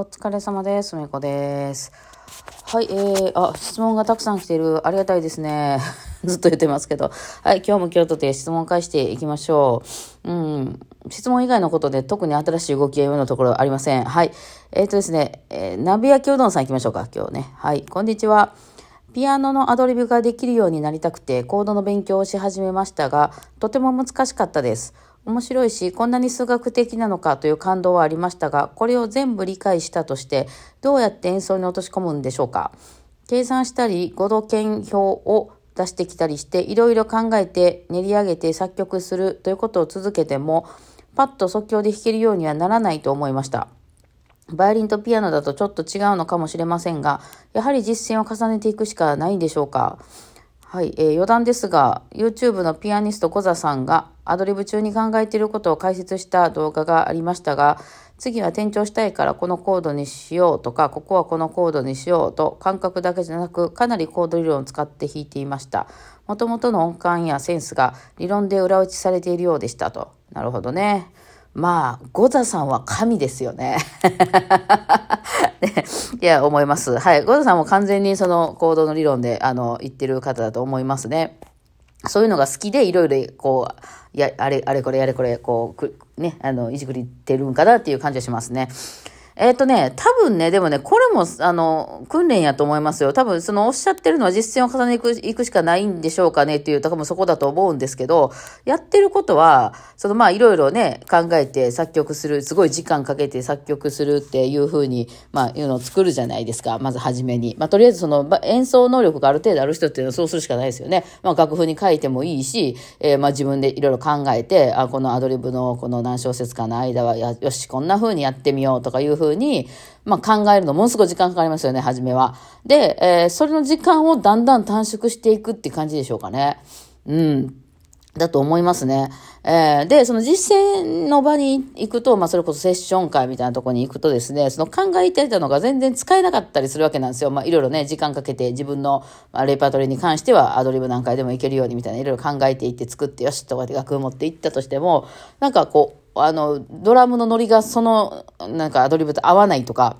お疲れ様です。めこです。はい、えー、あ、質問がたくさん来ている。ありがたいですね。ずっと言ってますけど。はい、今日も今日とて質問返していきましょう。うん。質問以外のことで特に新しい動きは今のところありません。はい。えっ、とですね、えー、鍋焼きうどんさん行きましょうか、今日ね。はい、こんにちは。ピアノのアドリブができるようになりたくて、コードの勉強をし始めましたが、とても難しかったです。面白いし、こんなに数学的なのかという感動はありましたが、これを全部理解したとして、どうやって演奏に落とし込むんでしょうか？計算したり、5度圏表を出してきたりして、いろいろ考えて練り上げて作曲するということを続けても、パッと即興で弾けるようにはならないと思いました。バイオリンとピアノだとちょっと違うのかもしれませんが、やはり実践を重ねていくしかないんでしょうか？はい、えー、余談ですが、YouTube のピアニスト小座さんがアドリブ中に考えていることを解説した動画がありましたが、次は転調したいからこのコードにしようとか、ここはこのコードにしようと、感覚だけじゃなく、かなりコード理論を使って弾いていました。もともとの音感やセンスが理論で裏打ちされているようでしたと。なるほどね。まあ、ゴザさんは神ですよね。ねいや、思います。はい。ゴザさんも完全にその行動の理論で、あの、言ってる方だと思いますね。そういうのが好きで、いろいろ、こう、や、あれ、あれこれ、あれこれ、こう、ね、あの、いじくりてるんかなっていう感じがしますね。えっ、ー、とね、多分ね、でもね、これも、あの、訓練やと思いますよ。多分、その、おっしゃってるのは実践を重ねていくいくしかないんでしょうかねっていう、多分そこだと思うんですけど、やってることは、その、まあ、いろいろね、考えて作曲する、すごい時間かけて作曲するっていうふうに、まあ、いうのを作るじゃないですか。まず初めに。まあ、とりあえずその、演奏能力がある程度ある人っていうのはそうするしかないですよね。まあ、楽譜に書いてもいいし、えー、まあ、自分でいろいろ考えて、あ、このアドリブのこの何小節かの間は、よし、こんな風にやってみようとかいうふうに、まあ、考えるのものすごい時間かかりますよね、初めは。で、えー、それの時間をだんだん短縮していくって感じでしょうかね。うん。だと思いますね。えー、で、その実践の場に行くと、まあ、それこそセッション会みたいなところに行くとですね、その考えていたのが全然使えなかったりするわけなんですよ。まあ、いろいろね、時間かけて自分の、まあ、レパートリーに関してはアドリブ何回でもいけるようにみたいな、いろいろ考えていって作ってよしとかで楽譜持っていったとしても、なんかこう、あの、ドラムのノリがその、なんかアドリブと合わないとか、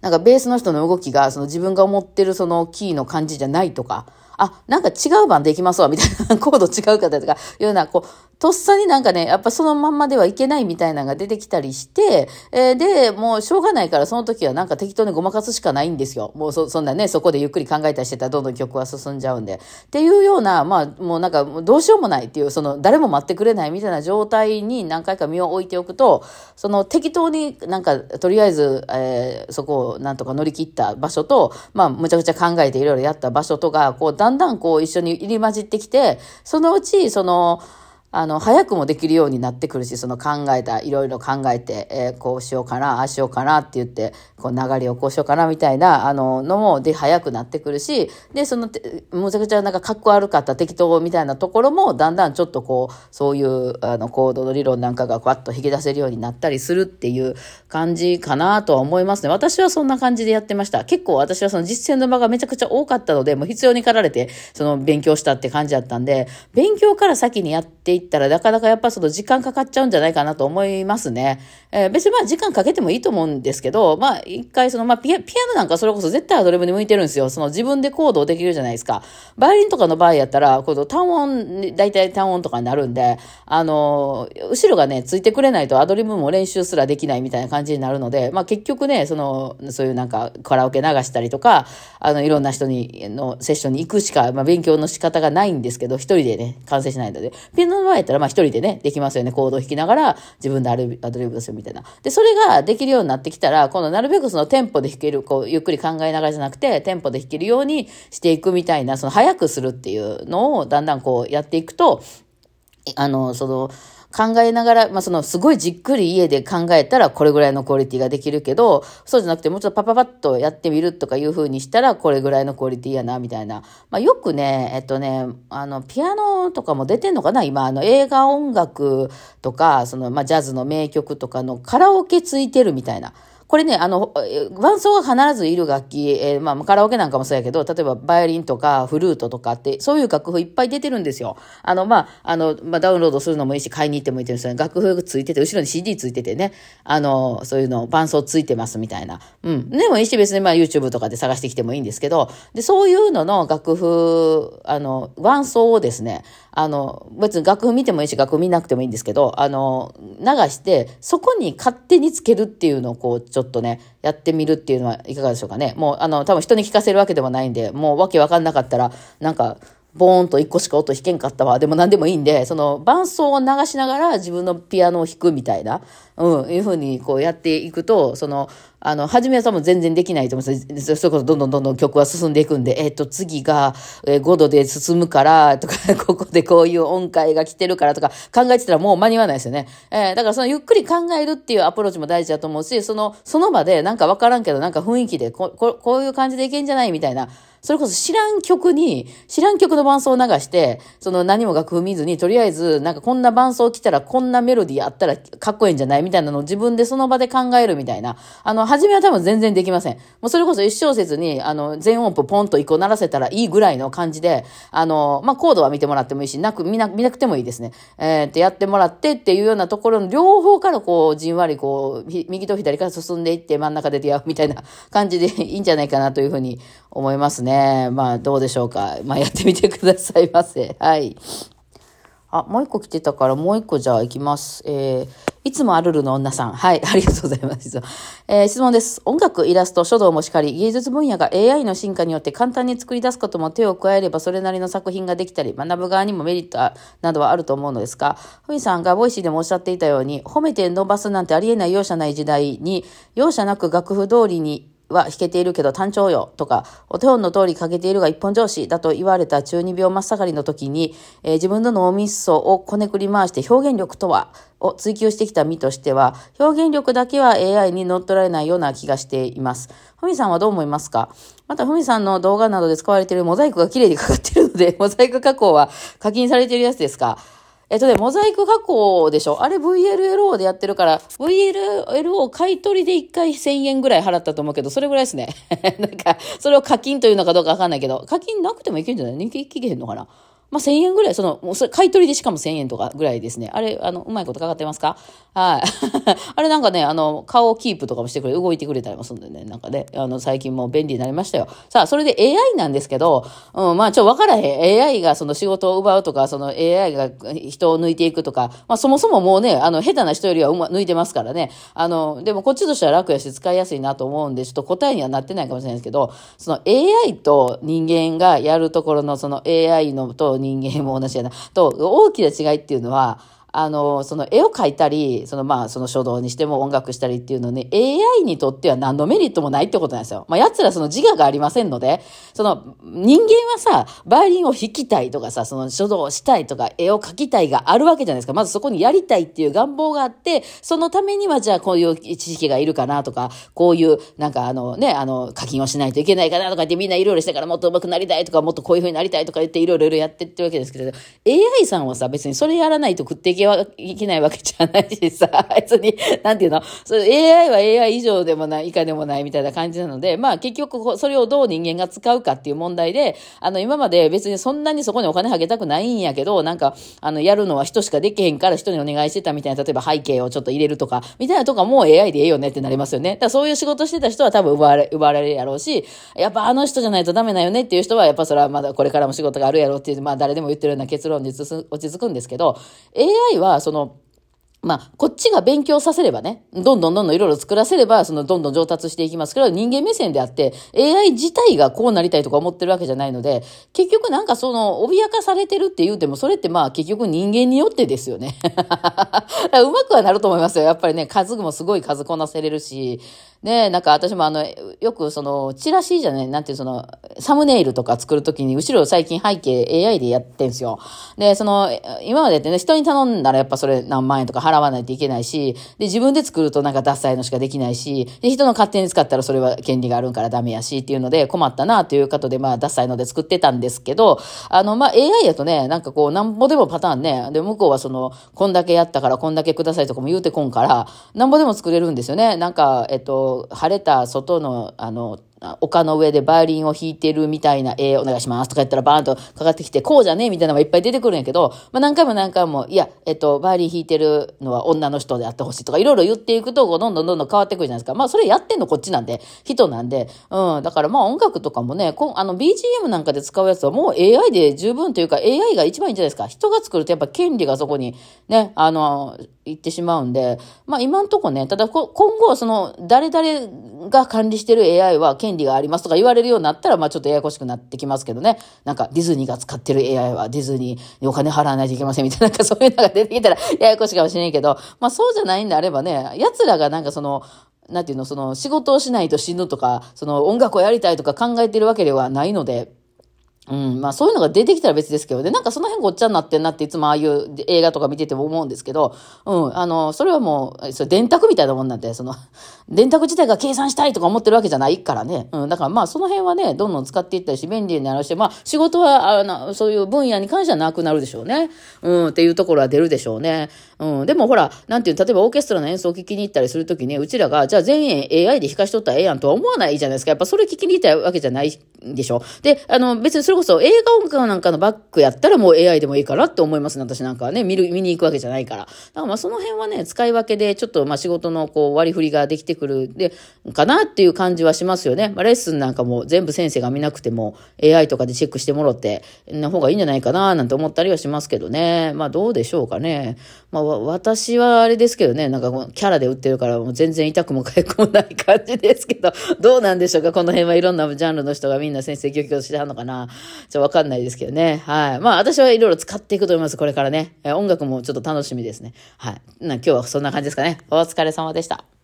なんかベースの人の動きが、その自分が思ってるそのキーの感じじゃないとか、あ、なんか違う番できますわ、みたいな、コード違うかとか、いうような、こう、とっさになんかね、やっぱそのまんまではいけないみたいなのが出てきたりして、えー、で、もうしょうがないからその時はなんか適当にごまかすしかないんですよ。もうそ、そんなね、そこでゆっくり考えたりしてたらどんどん曲は進んじゃうんで。っていうような、まあ、もうなんかどうしようもないっていう、その誰も待ってくれないみたいな状態に何回か身を置いておくと、その適当になんか、とりあえず、えー、そこをなんとか乗り切った場所と、まあ、むちゃくちゃ考えていろいろやった場所とか、こう、だんだんこう一緒に入り混じってきて、そのうち、その、あの、早くもできるようになってくるし、その考えた、いろいろ考えて、えー、こうしようかな、ああしようかなって言って、こう流れをこうしようかなみたいな、あの、のも、で、早くなってくるし、で、その、むちゃくちゃなんかかっこ悪かった適当みたいなところも、だんだんちょっとこう、そういう、あの、コードの理論なんかがパッと引き出せるようになったりするっていう感じかなとは思いますね。私はそんな感じでやってました。結構私はその実践の場がめちゃくちゃ多かったので、もう必要に駆られて、その勉強したって感じだったんで、勉強から先にやっていったら、なかなかやっぱその時間かかっちゃうんじゃないかなと思いますね。えー、別にまあ時間かけてもいいと思うんですけど、まあ一回そのまあピアピアノなんかそれこそ絶対アドリブに向いてるんですよ。その自分でコードをできるじゃないですか。バイオリンとかの場合やったら、この単音、大体単音とかになるんで、あの、後ろがね、ついてくれないとアドリブも練習すらできないみたいな感じになるので、まあ結局ね、その、そういうなんかカラオケ流したりとか、あの、いろんな人に、のセッションに行くしか、まあ勉強の仕方がないんですけど、一人でね、完成しないので、ピアノの場合やったらまあ一人でね、できますよね。コードを弾きながら自分でアドリブですよみたいな。で、それができるようになってきたら、今度なるべくそのテンポで弾ける、こう、ゆっくり考えながらじゃなくて、テンポで弾けるようにしていくみたいな、その早くするっていうのをだんだんこうやっていくと、あの、その、考えながら、まあ、その、すごいじっくり家で考えたら、これぐらいのクオリティができるけど、そうじゃなくて、もうちょっとパパパッとやってみるとかいうふうにしたら、これぐらいのクオリティやな、みたいな。まあ、よくね、えっとね、あの、ピアノとかも出てんのかな今、あの、映画音楽とか、その、まあ、ジャズの名曲とかのカラオケついてるみたいな。これね、あの、伴奏が必ずいる楽器、えー、まあ、カラオケなんかもそうやけど、例えばバイオリンとかフルートとかって、そういう楽譜いっぱい出てるんですよ。あの、まあ、あの、まあ、ダウンロードするのもいいし、買いに行ってもいいですよね。楽譜ついてて、後ろに CD ついててね、あの、そういうの、伴奏ついてますみたいな。うん。でもいいし、別にまあ、YouTube とかで探してきてもいいんですけど、で、そういうのの楽譜、あの、伴奏をですね、あの、別に楽譜見てもいいし、楽譜見なくてもいいんですけど、あの、流して、そこに勝手につけるっていうのをこう、ちょっとょっとね、やってみるっていうのはいかがでしょうかね。もう、あの、多分人に聞かせるわけでもないんで、もうわけわかんなかったら、なんか、ボーンと一個しか音弾けんかったわ。でも何でもいいんで、その伴奏を流しながら自分のピアノを弾くみたいな、うん、いうふうにこうやっていくと、その、あの、初めは多分全然できないと思うんですそれこそどんどんどんどん曲は進んでいくんで、えっ、ー、と、次が5度で進むから、とか、ここでこういう音階が来てるからとか考えてたらもう間に合わないですよね。えー、だからそのゆっくり考えるっていうアプローチも大事だと思うし、その、その場でなんかわからんけど、なんか雰囲気でこ、ここういう感じでいけんじゃないみたいな、それこそ知らん曲に、知らん曲の伴奏を流して、その何も楽譜見ずに、とりあえず、なんかこんな伴奏来たらこんなメロディーあったらかっこいいんじゃない？みたいなのを自分でその場で考えるみたいな。あの、初めは多分全然できません。もうそれこそ一小節に、あの、全音符ポンと一個鳴らせたらいいぐらいの感じで、あの、まあ、コードは見てもらってもいいし、なく、見な、見なくてもいいですね。えー、ってやってもらってっていうようなところの両方からこう、じんわりこう、右と左から進んでいって真ん中で出会うみたいな感じでいいんじゃないかなというふうに思いますね。まあ、どうでしょうか。まあ、やってみてください ませ。はい。あ、もう一個来てたから、もう一個じゃあ行きます。えー、いつもあるるの女さん。はい、ありがとうございます。えー、質問です。音楽、イラスト、書道もしかり、芸術分野が AI の進化によって簡単に作り出すことも手を加えればそれなりの作品ができたり、学ぶ側にもメリットなどはあると思うのですが、ふみさんがボイシーでもおっしゃっていたように、褒めて伸ばすなんてありえない容赦ない時代に、容赦なく楽譜通りには弾けているけど単調よとか、お手本の通りかけているが一本上司だと言われた中二病真っ盛りの時に、えー、自分の脳みそをこねくり回して表現力とはを追求してきた身としては、表現力だけは AI に乗っ取られないような気がしています。ふみさんはどう思いますか？また、ふみさんの動画などで使われているモザイクが綺麗にかかっているので、モザイク加工は課金されているやつですか？えっとね、モザイク加工でしょ？あれ VLLO でやってるから、VLLO 買い取りで1回1000円ぐらい払ったと思うけど、それぐらいですね。なんか、それを課金というのかどうかわかんないけど、課金なくてもいけるんじゃない？人気いけへんのかな？まあ、1000円ぐらい、その、もうそれ買い取りでしかも1000円とかぐらいですね。あれ、あの、うまいことかかってますか？はい。あれなんかね、あの、顔キープとかもしてくれ、動いてくれたりもするんでね、なんかね、あの、最近も便利になりましたよ。さあ、それで AI なんですけど、うん、まあ、ちょ、わからへん。AI がその仕事を奪うとか、その AI が人を抜いていくとか、まあ、そもそももうね、あの、下手な人よりはうま、抜いてますからね。あの、でもこっちとしては楽やし使いやすいなと思うんで、ちょっと答えにはなってないかもしれないですけど、その AI と人間がやるところのその AI のと人間も同じやな。と、大きな違いっていうのは、あの、その絵を描いたり、そのまあ、その書道にしても音楽したりっていうのね、AI にとっては何のメリットもないってことなんですよ。まあ、奴らその自我がありませんので、その人間はさ、バイオリンを弾きたいとかさ、その書道をしたいとか、絵を描きたいがあるわけじゃないですか。まずそこにやりたいっていう願望があって、そのためにはじゃあこういう知識がいるかなとか、こういう、なんかあのね、あの、課金をしないといけないかなとか言ってみんないろいろしてからもっと上手くなりたいとか、もっとこういう風になりたいとか言っていろいろやってってるわけですけど、AI さんはさ、別にそれやらないと食っていけはいけないわけじゃないしさ、別に、なんていうの、それ AI は AI 以上でもない、以下でもないみたいな感じなので、まあ結局それをどう人間が使うかっていう問題で、あの今まで別にそんなにそこにお金はげたくないんやけど、なんか、あのやるのは人しかできへんから人にお願いしてたみたいな、例えば背景をちょっと入れるとか、みたいなとかもう AI でええよねってなりますよね。だからそういう仕事してた人は多分奪われ、奪われるやろうし、やっぱあの人じゃないとダメだよねっていう人は、やっぱそれはまだこれからも仕事があるやろうっていう、まあ誰でも言ってるような結論に落ち着くんですけど、AI はその、まあ、こっちが勉強させればね、どんどんどんどんいろいろ作らせれば、そのどんどん上達していきますけど、人間目線であって、AI 自体がこうなりたいとか思ってるわけじゃないので、結局なんかその、脅かされてるって言うても、それってまあ結局人間によってですよね。うまくはなると思いますよ。やっぱりね、数もすごい数こなせれるし、ねなんか私もあの、よくその、チラシじゃない、なんていうその、サムネイルとか作るときに、後ろ最近背景 AI でやってんすよ。で、その、今までってね、人に頼んだらやっぱそれ何万円とか払わないといけないし、で、自分で作るとなんかダサいのしかできないし、で、人の勝手に使ったらそれは権利があるからダメやしっていうので困ったなということで、まあ、ダサいので作ってたんですけど、あの、まあ、AI やとね、なんかこう、なんぼでもパターンね、で、向こうはその、こんだけやったからこんだけくださいとかも言うてこんから、なんぼでも作れるんですよね。なんか、えっと、晴れた外の、あの、丘の上でバイオリンを弾いてるみたいな絵お願いしますとか言ったらバーンとかかってきて、こうじゃねえみたいなのがいっぱい出てくるんやけど、まあ何回も何回も、いや、えっと、バイオリン弾いてるのは女の人であってほしいとか、いろいろ言っていくと、どんどんどんどん変わってくるじゃないですか。まあそれやってんのこっちなんで、人なんで、うん、だからまあ音楽とかもね、こあの BGM なんかで使うやつはもう AI で十分というか、AI が一番いいんじゃないですか。人が作るとやっぱ権利がそこにね、あの、行ってしまうんで、まあ今んとこね、ただ今後その誰々が管理してる AI は権権利がありますとか言われるようになったら、まあちょっとややこしくなってきますけどね。なんかディズニーが使ってる AI はディズニーにお金払わないといけませんみたいな、なんかそういうのが出てきたらややこしいかもしれんけど、まあそうじゃないんであればね、奴らがなんかその、なんていうの、その仕事をしないと死ぬとか、その音楽をやりたいとか考えてるわけではないので、うん、まあそういうのが出てきたら別ですけどね、なんかその辺ごっちゃになってんなっていつもああいう映画とか見てても思うんですけど、うん、あの、それはもう、それ電卓みたいなもんなんで、その、電卓自体が計算したいとか思ってるわけじゃないからね。うん、だからまあその辺はね、どんどん使っていったりし、便利になるし、まあ仕事は、あの、そういう分野に関してはなくなるでしょうね。うん、っていうところは出るでしょうね。うん、でもほら、なんていう、例えばオーケストラの演奏を聞きに行ったりするときに、うちらが、じゃあ全員 AI で弾かしとったらええやんとは思わないじゃないですか。やっぱそれ聞きに行ったわけじゃないでしょ。で、あの、別にそれこそ映画音楽なんかのバックやったらもう AI でもいいかなって思いますね。私なんかはね、見る、見に行くわけじゃないから。だからまあその辺はね、使い分けでちょっとまあ仕事のこう割り振りができてくるで、かなっていう感じはしますよね。まあレッスンなんかも全部先生が見なくても AI とかでチェックしてもろって、な方がいいんじゃないかななんて思ったりはしますけどね。まあどうでしょうかね。まあ私はあれですけどね、なんかキャラで売ってるからもう全然痛くも痒くもない感じですけど、どうなんでしょうかこの辺はいろんなジャンルの人がみんな先生教育してはんのかなちょっとわかんないですけどね。はい。まあ私はいろいろ使っていくと思います。これからね。音楽もちょっと楽しみですね。はい。な今日はそんな感じですかね。お疲れ様でした。